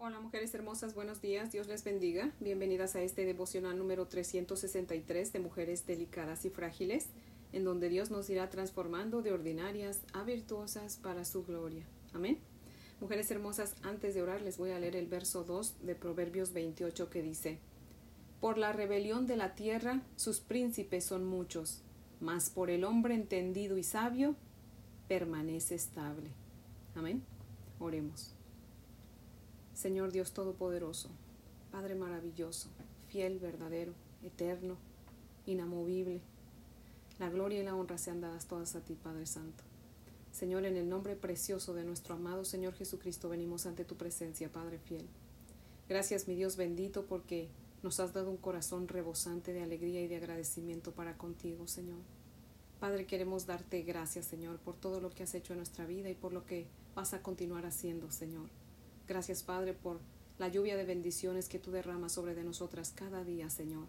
Hola mujeres hermosas, buenos días, Dios les bendiga. Bienvenidas a este devocional número 363 de Mujeres Delicadas y Frágiles, en donde Dios nos irá transformando de ordinarias a virtuosas para su gloria. Amén. Mujeres hermosas, antes de orar les voy a leer el verso 2 de Proverbios 28 que dice, Por la rebelión de la tierra sus príncipes son muchos, mas por el hombre entendido y sabio permanece estable. Amén. Oremos. Señor Dios Todopoderoso, Padre maravilloso, fiel, verdadero, eterno, inamovible. La gloria y la honra sean dadas todas a ti, Padre Santo. Señor, en el nombre precioso de nuestro amado Señor Jesucristo, venimos ante tu presencia, Padre fiel. Gracias, mi Dios bendito, porque nos has dado un corazón rebosante de alegría y de agradecimiento para contigo, Señor. Padre, queremos darte gracias, Señor, por todo lo que has hecho en nuestra vida y por lo que vas a continuar haciendo, Señor. Gracias, Padre, por la lluvia de bendiciones que tú derramas sobre de nosotras cada día, Señor.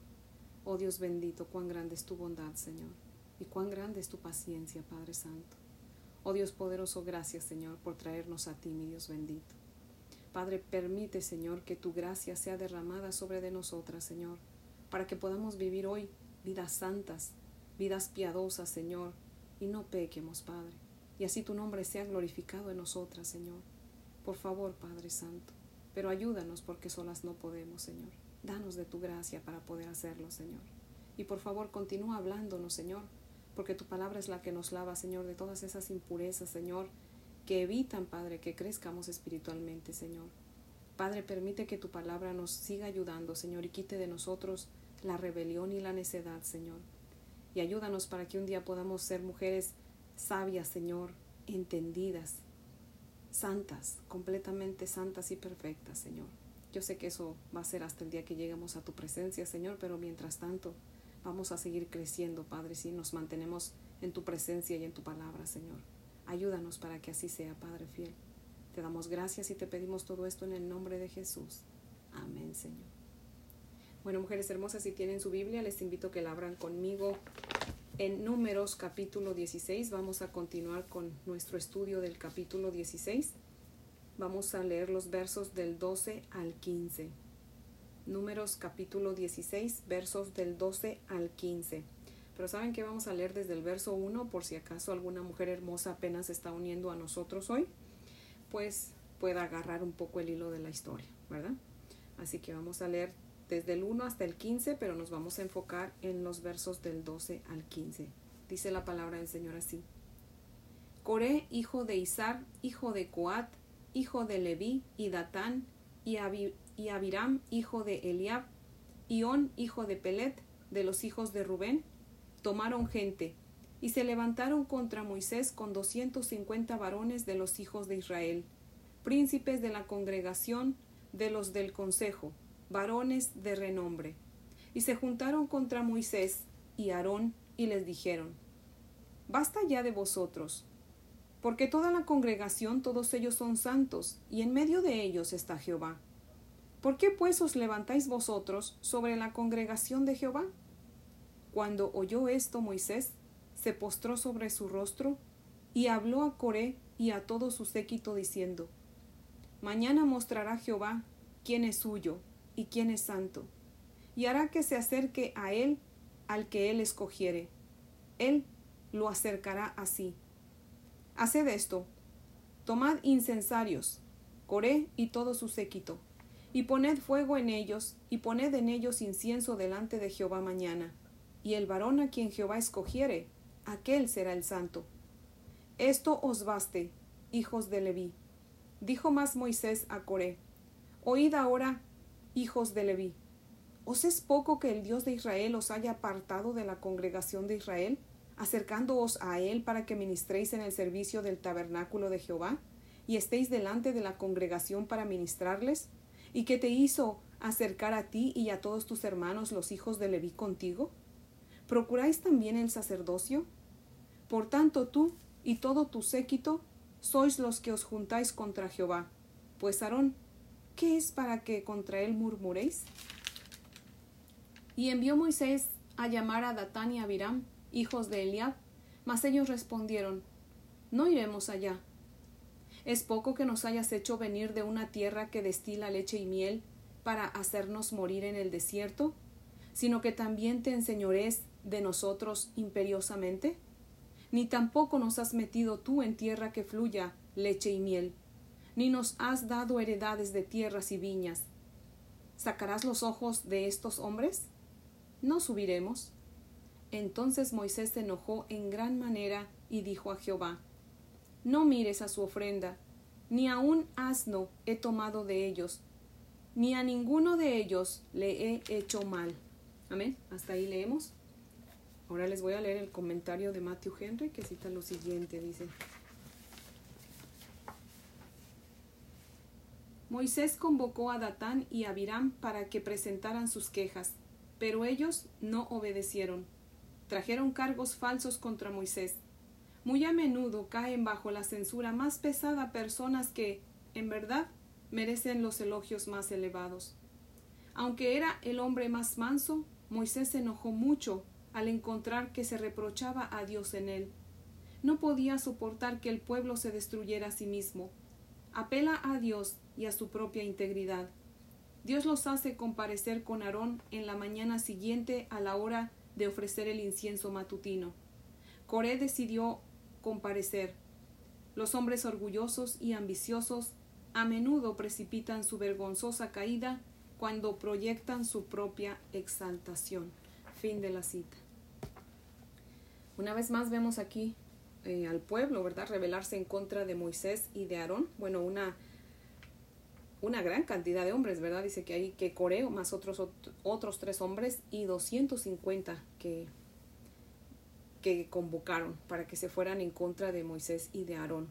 Oh Dios bendito, cuán grande es tu bondad, Señor, y cuán grande es tu paciencia, Padre Santo. Oh Dios poderoso, gracias, Señor, por traernos a ti, mi Dios bendito. Padre, permite, Señor, que tu gracia sea derramada sobre de nosotras, Señor, para que podamos vivir hoy vidas santas, vidas piadosas, Señor, y no pequemos, Padre. Y así tu nombre sea glorificado en nosotras, Señor. Por favor, Padre Santo, pero ayúdanos porque solas no podemos, Señor. Danos de tu gracia para poder hacerlo, Señor. Y por favor, continúa hablándonos, Señor, porque tu palabra es la que nos lava, Señor, de todas esas impurezas, Señor, que evitan, Padre, que crezcamos espiritualmente, Señor. Padre, permite que tu palabra nos siga ayudando, Señor, y quite de nosotros la rebelión y la necedad, Señor. Y ayúdanos para que un día podamos ser mujeres sabias, Señor, entendidas, santas, completamente santas y perfectas, Señor. Yo sé que eso va a ser hasta el día que lleguemos a tu presencia, Señor, pero mientras tanto vamos a seguir creciendo, Padre, si nos mantenemos en tu presencia y en tu palabra, Señor. Ayúdanos para que así sea, Padre fiel. Te damos gracias y te pedimos todo esto en el nombre de Jesús. Amén, Señor. Bueno, mujeres hermosas, si tienen su Biblia, les invito a que la abran conmigo en Números capítulo 16. Vamos a continuar con nuestro estudio del capítulo 16. Vamos a leer los versos del 12 al 15. Números capítulo 16, versos del 12 al 15. Pero saben que vamos a leer desde el verso 1 por si acaso alguna mujer hermosa apenas se está uniendo a nosotros hoy, pues pueda agarrar un poco el hilo de la historia, ¿verdad? Así que vamos a leer desde el 1 hasta el 15, pero nos vamos a enfocar en los versos del 12 al 15. Dice la palabra del Señor así. Coré, hijo de Isar, hijo de Coat, hijo de Leví, y Datán, y, Abiram, hijo de Eliab, y On, hijo de Pelet, de los hijos de Rubén, tomaron gente, y se levantaron contra Moisés con doscientos cincuenta varones de los hijos de Israel, príncipes de la congregación, de los del consejo, varones de renombre. Y se juntaron contra Moisés y Aarón y les dijeron, Basta ya de vosotros, porque toda la congregación, todos ellos son santos, y en medio de ellos está Jehová. ¿Por qué pues os levantáis vosotros sobre la congregación de Jehová? Cuando oyó esto Moisés, se postró sobre su rostro, y habló a Coré y a todo su séquito diciendo, Mañana mostrará Jehová quién es suyo, y quién es santo, y hará que se acerque a él al que él escogiere. Él lo acercará así. Haced esto, tomad incensarios, Coré y todo su séquito, y poned fuego en ellos, y poned en ellos incienso delante de Jehová mañana, y el varón a quien Jehová escogiere, aquel será el santo. Esto os baste, hijos de Leví. Dijo más Moisés a Coré, Oíd ahora hijos de Leví. ¿Os es poco que el Dios de Israel os haya apartado de la congregación de Israel, acercándoos a él para que ministréis en el servicio del tabernáculo de Jehová, y estéis delante de la congregación para ministrarles? ¿Y que te hizo acercar a ti y a todos tus hermanos los hijos de Leví contigo? ¿Procuráis también el sacerdocio? Por tanto tú y todo tu séquito sois los que os juntáis contra Jehová, pues Aarón ¿qué es para que contra él murmuréis? Y envió Moisés a llamar a Datán y Abiram, hijos de Eliab, mas ellos respondieron, No iremos allá. ¿Es poco que nos hayas hecho venir de una tierra que destila leche y miel para hacernos morir en el desierto? sino que también te enseñores de nosotros imperiosamente? Ni tampoco nos has metido tú en tierra que fluya leche y miel, ni nos has dado heredades de tierras y viñas. ¿Sacarás los ojos de estos hombres? No subiremos. Entonces Moisés se enojó en gran manera y dijo a Jehová, No mires a su ofrenda, ni a un asno he tomado de ellos, ni a ninguno de ellos le he hecho mal. Amén. Hasta ahí leemos. Ahora les voy a leer el comentario de Matthew Henry que cita lo siguiente. Dice, Moisés convocó a Datán y a Abiram para que presentaran sus quejas, pero ellos no obedecieron. Trajeron cargos falsos contra Moisés. Muy a menudo caen bajo la censura más pesada personas que, en verdad, merecen los elogios más elevados. Aunque era el hombre más manso, Moisés se enojó mucho al encontrar que se reprochaba a Dios en él. No podía soportar que el pueblo se destruyera a sí mismo. Apela a Dios y a su propia integridad. Dios los hace comparecer con Aarón en la mañana siguiente a la hora de ofrecer el incienso matutino. Coré decidió comparecer. Los hombres orgullosos y ambiciosos a menudo precipitan su vergonzosa caída cuando proyectan su propia exaltación. Fin de la cita. Una vez más vemos aquí eh, al pueblo, ¿verdad? Rebelarse en contra de Moisés y de Aarón. Bueno, una, una gran cantidad de hombres, ¿verdad? Dice que hay que Coreo más otros, otros tres hombres y 250 que, que convocaron para que se fueran en contra de Moisés y de Aarón.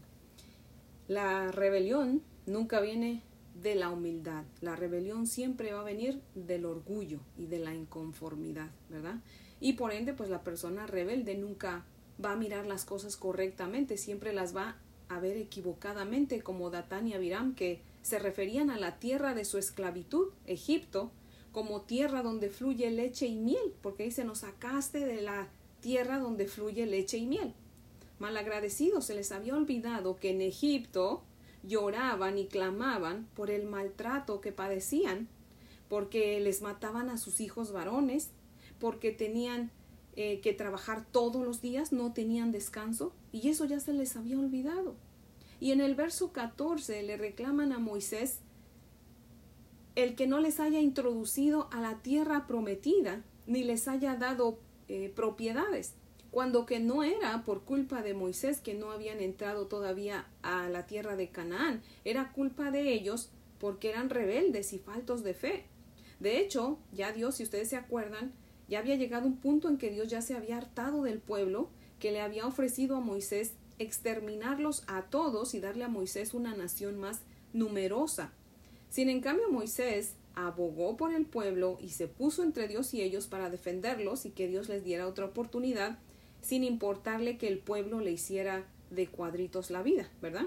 La rebelión nunca viene de la humildad. La rebelión siempre va a venir del orgullo y de la inconformidad, ¿verdad? Y por ende, pues la persona rebelde nunca va a mirar las cosas correctamente, siempre las va a ver equivocadamente, como Datán y Abiram, que se referían a la tierra de su esclavitud, Egipto, como tierra donde fluye leche y miel, porque dice, nos sacaste de la tierra donde fluye leche y miel. Malagradecidos, se les había olvidado que en Egipto lloraban y clamaban por el maltrato que padecían, porque les mataban a sus hijos varones, porque tenían eh, que trabajar todos los días, no tenían descanso, y eso ya se les había olvidado. Y en el verso 14 le reclaman a Moisés el que no les haya introducido a la tierra prometida, ni les haya dado eh, propiedades cuando que no era por culpa de Moisés que no habían entrado todavía a la tierra de Canaán, era culpa de ellos porque eran rebeldes y faltos de fe. De hecho, ya Dios, si ustedes se acuerdan, ya había llegado un punto en que Dios ya se había hartado del pueblo, que le había ofrecido a Moisés exterminarlos a todos y darle a Moisés una nación más numerosa. Sin en cambio Moisés abogó por el pueblo y se puso entre Dios y ellos para defenderlos y que Dios les diera otra oportunidad sin importarle que el pueblo le hiciera de cuadritos la vida, ¿verdad?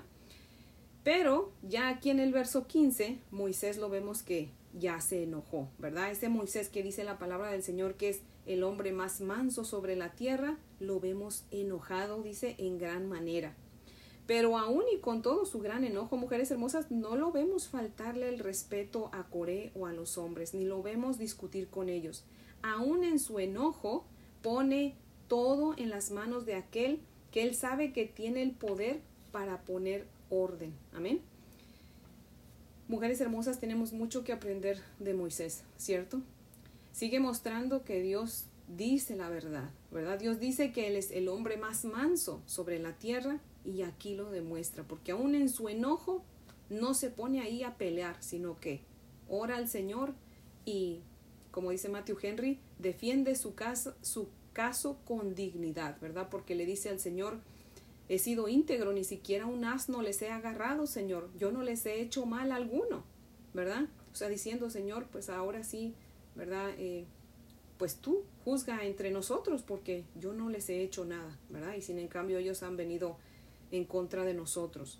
Pero ya aquí en el verso 15, Moisés lo vemos que ya se enojó, ¿verdad? Ese Moisés que dice la palabra del Señor que es el hombre más manso sobre la tierra, lo vemos enojado, dice, en gran manera. Pero aún y con todo su gran enojo, mujeres hermosas, no lo vemos faltarle el respeto a Coré o a los hombres, ni lo vemos discutir con ellos. Aún en su enojo pone todo en las manos de aquel que él sabe que tiene el poder para poner orden. Amén. Mujeres hermosas, tenemos mucho que aprender de Moisés, ¿cierto? Sigue mostrando que Dios dice la verdad, ¿verdad? Dios dice que Él es el hombre más manso sobre la tierra y aquí lo demuestra, porque aún en su enojo no se pone ahí a pelear, sino que ora al Señor y, como dice Matthew Henry, defiende su casa, su caso con dignidad, ¿verdad? Porque le dice al Señor, he sido íntegro, ni siquiera un asno les he agarrado, Señor, yo no les he hecho mal alguno, ¿verdad? O sea, diciendo, Señor, pues ahora sí, ¿verdad? Eh, pues tú juzga entre nosotros porque yo no les he hecho nada, ¿verdad? Y sin en cambio ellos han venido en contra de nosotros.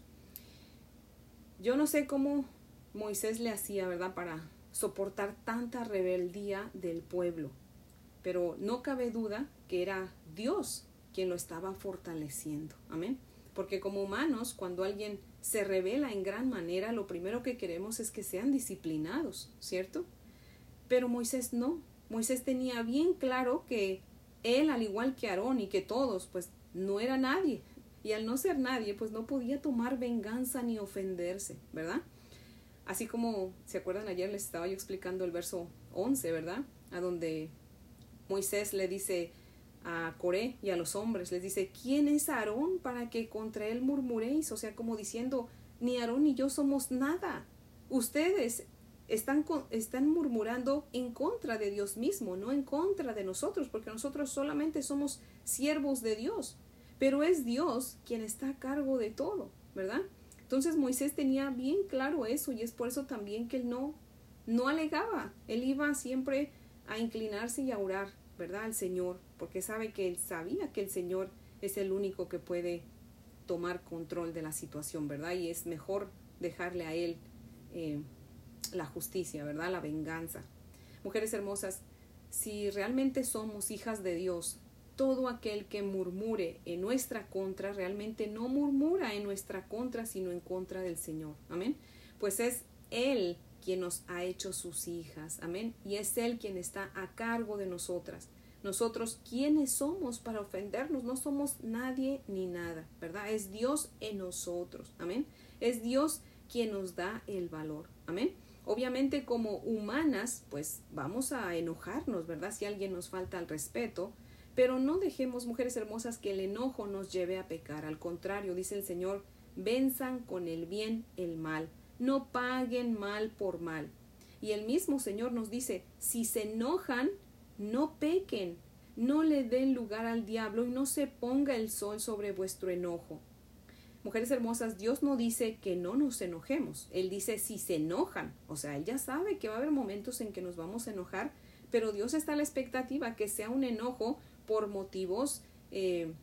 Yo no sé cómo Moisés le hacía, ¿verdad? Para soportar tanta rebeldía del pueblo pero no cabe duda que era Dios quien lo estaba fortaleciendo. Amén. Porque como humanos, cuando alguien se revela en gran manera, lo primero que queremos es que sean disciplinados, ¿cierto? Pero Moisés no. Moisés tenía bien claro que él, al igual que Aarón y que todos, pues no era nadie. Y al no ser nadie, pues no podía tomar venganza ni ofenderse, ¿verdad? Así como, ¿se acuerdan? Ayer les estaba yo explicando el verso 11, ¿verdad? A donde Moisés le dice a Coré y a los hombres, les dice, ¿quién es Aarón para que contra él murmuréis? O sea, como diciendo, ni Aarón ni yo somos nada. Ustedes están, están murmurando en contra de Dios mismo, no en contra de nosotros, porque nosotros solamente somos siervos de Dios. Pero es Dios quien está a cargo de todo, ¿verdad? Entonces Moisés tenía bien claro eso y es por eso también que él no, no alegaba. Él iba siempre a inclinarse y a orar, ¿verdad? Al Señor, porque sabe que él sabía que el Señor es el único que puede tomar control de la situación, ¿verdad? Y es mejor dejarle a él eh, la justicia, ¿verdad? La venganza. Mujeres hermosas, si realmente somos hijas de Dios, todo aquel que murmure en nuestra contra realmente no murmura en nuestra contra, sino en contra del Señor. Amén. Pues es Él quien nos ha hecho sus hijas. Amén. Y es Él quien está a cargo de nosotras. Nosotros, ¿quiénes somos para ofendernos? No somos nadie ni nada, ¿verdad? Es Dios en nosotros. Amén. Es Dios quien nos da el valor. Amén. Obviamente como humanas, pues vamos a enojarnos, ¿verdad? Si alguien nos falta al respeto, pero no dejemos, mujeres hermosas, que el enojo nos lleve a pecar. Al contrario, dice el Señor, venzan con el bien el mal. No paguen mal por mal. Y el mismo Señor nos dice, si se enojan, no pequen. No le den lugar al diablo y no se ponga el sol sobre vuestro enojo. Mujeres hermosas, Dios no dice que no nos enojemos. Él dice si se enojan. O sea, Él ya sabe que va a haber momentos en que nos vamos a enojar, pero Dios está a la expectativa que sea un enojo por motivos eh,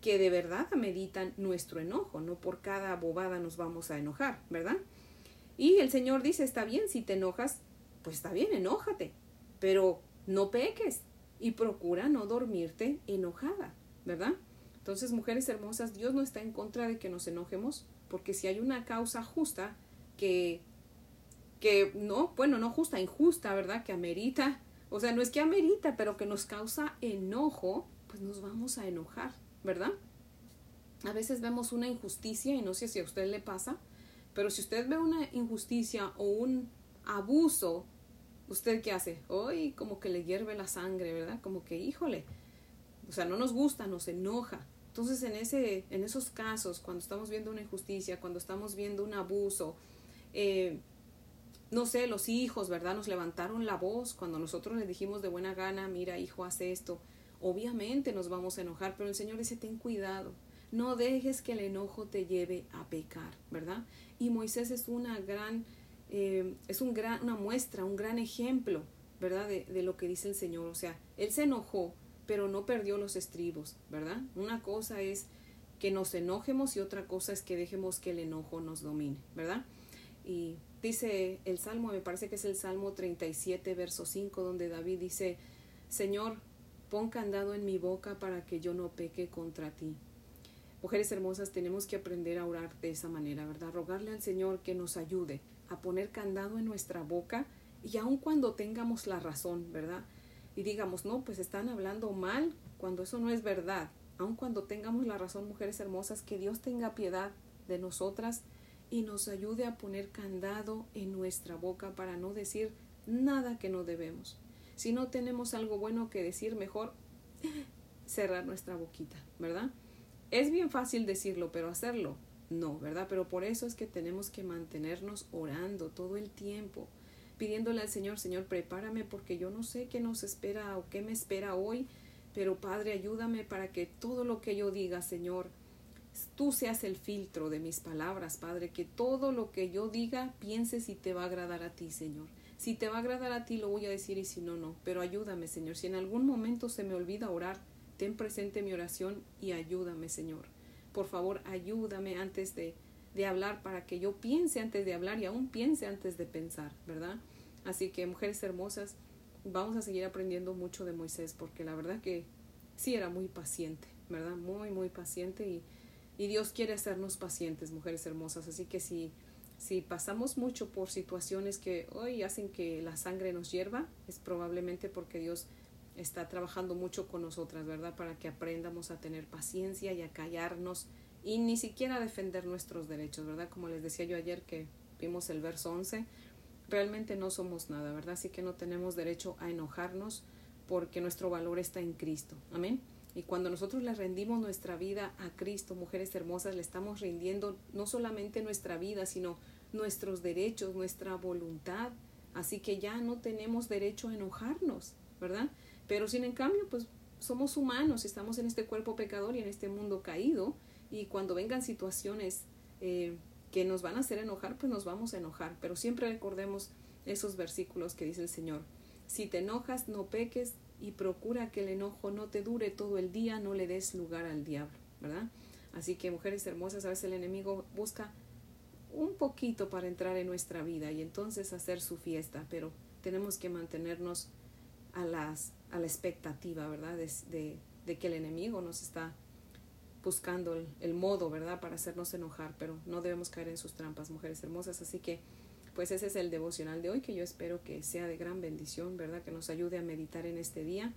que de verdad ameritan nuestro enojo, no por cada bobada nos vamos a enojar, ¿verdad? Y el Señor dice, está bien, si te enojas, pues está bien, enójate, pero no peques y procura no dormirte enojada, ¿verdad? Entonces, mujeres hermosas, Dios no está en contra de que nos enojemos, porque si hay una causa justa que, que no, bueno, no justa, injusta, ¿verdad? Que amerita o sea, no es que amerita, pero que nos causa enojo, pues nos vamos a enojar, ¿verdad? A veces vemos una injusticia y no sé si a usted le pasa, pero si usted ve una injusticia o un abuso, ¿usted qué hace? Hoy como que le hierve la sangre, ¿verdad? Como que, híjole, o sea, no nos gusta, nos enoja. Entonces, en, ese, en esos casos, cuando estamos viendo una injusticia, cuando estamos viendo un abuso, eh, no sé, los hijos, ¿verdad? Nos levantaron la voz cuando nosotros les dijimos de buena gana, mira, hijo, haz esto. Obviamente nos vamos a enojar, pero el Señor dice, ten cuidado, no dejes que el enojo te lleve a pecar, ¿verdad? Y Moisés es una gran, eh, es un gran, una muestra, un gran ejemplo, ¿verdad? De, de lo que dice el Señor. O sea, él se enojó, pero no perdió los estribos, ¿verdad? Una cosa es que nos enojemos y otra cosa es que dejemos que el enojo nos domine, ¿verdad? Y dice el Salmo, me parece que es el Salmo 37, verso 5, donde David dice, Señor, pon candado en mi boca para que yo no peque contra ti. Mujeres hermosas, tenemos que aprender a orar de esa manera, ¿verdad? Rogarle al Señor que nos ayude a poner candado en nuestra boca y aun cuando tengamos la razón, ¿verdad? Y digamos, no, pues están hablando mal cuando eso no es verdad. Aun cuando tengamos la razón, mujeres hermosas, que Dios tenga piedad de nosotras y nos ayude a poner candado en nuestra boca para no decir nada que no debemos. Si no tenemos algo bueno que decir, mejor cerrar nuestra boquita, ¿verdad? Es bien fácil decirlo, pero hacerlo no, ¿verdad? Pero por eso es que tenemos que mantenernos orando todo el tiempo, pidiéndole al Señor, Señor, prepárame porque yo no sé qué nos espera o qué me espera hoy, pero Padre, ayúdame para que todo lo que yo diga, Señor, tú seas el filtro de mis palabras, Padre, que todo lo que yo diga piense si te va a agradar a ti, Señor. Si te va a agradar a ti, lo voy a decir y si no, no. Pero ayúdame, Señor. Si en algún momento se me olvida orar, ten presente mi oración y ayúdame, Señor. Por favor, ayúdame antes de, de hablar para que yo piense antes de hablar y aún piense antes de pensar, ¿verdad? Así que, mujeres hermosas, vamos a seguir aprendiendo mucho de Moisés porque la verdad que sí era muy paciente, ¿verdad? Muy, muy paciente y Y Dios quiere hacernos pacientes, mujeres hermosas. Así que si, si pasamos mucho por situaciones que hoy hacen que la sangre nos hierva, es probablemente porque Dios está trabajando mucho con nosotras, ¿verdad? Para que aprendamos a tener paciencia y a callarnos y ni siquiera defender nuestros derechos, ¿verdad? Como les decía yo ayer que vimos el verso 11, realmente no somos nada, ¿verdad? Así que no tenemos derecho a enojarnos porque nuestro valor está en Cristo. Amén. Y cuando nosotros le rendimos nuestra vida a Cristo, mujeres hermosas, le estamos rindiendo no solamente nuestra vida, sino nuestros derechos, nuestra voluntad. Así que ya no tenemos derecho a enojarnos, ¿verdad? Pero sin en cambio, pues somos humanos, estamos en este cuerpo pecador y en este mundo caído. Y cuando vengan situaciones eh, que nos van a hacer enojar, pues nos vamos a enojar. Pero siempre recordemos esos versículos que dice el Señor. Si te enojas, no peques y procura que el enojo no te dure todo el día, no le des lugar al diablo, ¿verdad? Así que mujeres hermosas, a veces el enemigo busca un poquito para entrar en nuestra vida y entonces hacer su fiesta, pero tenemos que mantenernos a, las, a la expectativa, ¿verdad? De, de, que el enemigo nos está buscando el, modo, ¿verdad? Para hacernos enojar, pero no debemos caer en sus trampas, mujeres hermosas. Así que pues ese es el devocional de hoy que yo espero que sea de gran bendición, ¿verdad? Que nos ayude a meditar en este día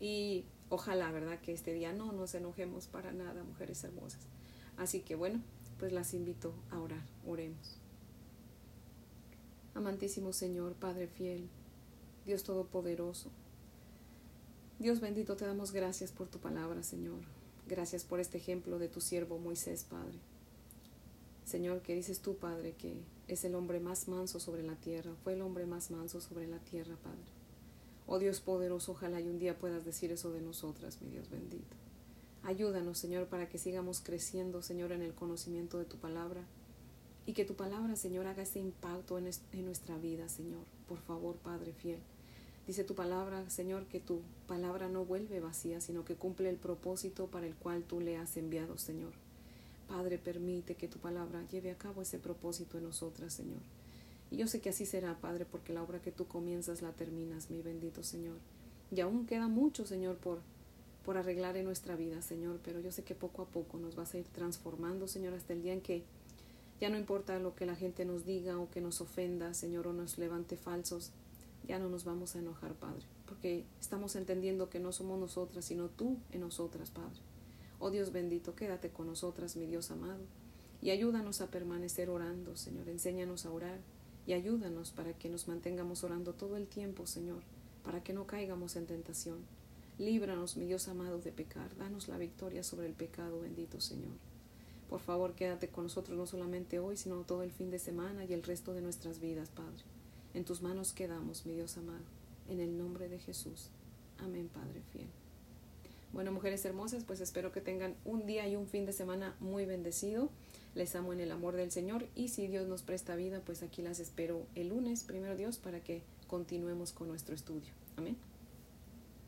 y ojalá, ¿verdad? Que este día no nos enojemos para nada, mujeres hermosas. Así que bueno, pues las invito a orar, oremos. Amantísimo Señor, Padre fiel, Dios Todopoderoso, Dios bendito, te damos gracias por tu palabra, Señor. Gracias por este ejemplo de tu siervo Moisés, Padre. Señor, que dices tú, Padre, que es el hombre más manso sobre la tierra, fue el hombre más manso sobre la tierra, Padre. Oh Dios poderoso, ojalá y un día puedas decir eso de nosotras, mi Dios bendito. Ayúdanos, Señor, para que sigamos creciendo, Señor, en el conocimiento de tu palabra y que tu palabra, Señor, haga ese impacto en, en nuestra vida, Señor. Por favor, Padre fiel. Dice tu palabra, Señor, que tu palabra no vuelve vacía, sino que cumple el propósito para el cual tú le has enviado, Señor. Padre, permite que tu palabra lleve a cabo ese propósito en nosotras, Señor. Y yo sé que así será, Padre, porque la obra que tú comienzas la terminas, mi bendito Señor. Y aún queda mucho, Señor, por, por arreglar en nuestra vida, Señor, pero yo sé que poco a poco nos vas a ir transformando, Señor, hasta el día en que ya no importa lo que la gente nos diga o que nos ofenda, Señor, o nos levante falsos, ya no nos vamos a enojar, Padre, porque estamos entendiendo que no somos nosotras, sino tú en nosotras, Padre. Oh Dios bendito, quédate con nosotras, mi Dios amado, y ayúdanos a permanecer orando, Señor. Enséñanos a orar y ayúdanos para que nos mantengamos orando todo el tiempo, Señor, para que no caigamos en tentación. Líbranos, mi Dios amado, de pecar. Danos la victoria sobre el pecado, bendito Señor. Por favor, quédate con nosotros no solamente hoy, sino todo el fin de semana y el resto de nuestras vidas, Padre. En tus manos quedamos, mi Dios amado. En el nombre de Jesús. Amén, Padre fiel. Bueno, mujeres hermosas, pues espero que tengan un día y un fin de semana muy bendecido. Les amo en el amor del Señor y si Dios nos presta vida, pues aquí las espero el lunes, primero Dios, para que continuemos con nuestro estudio. Amén.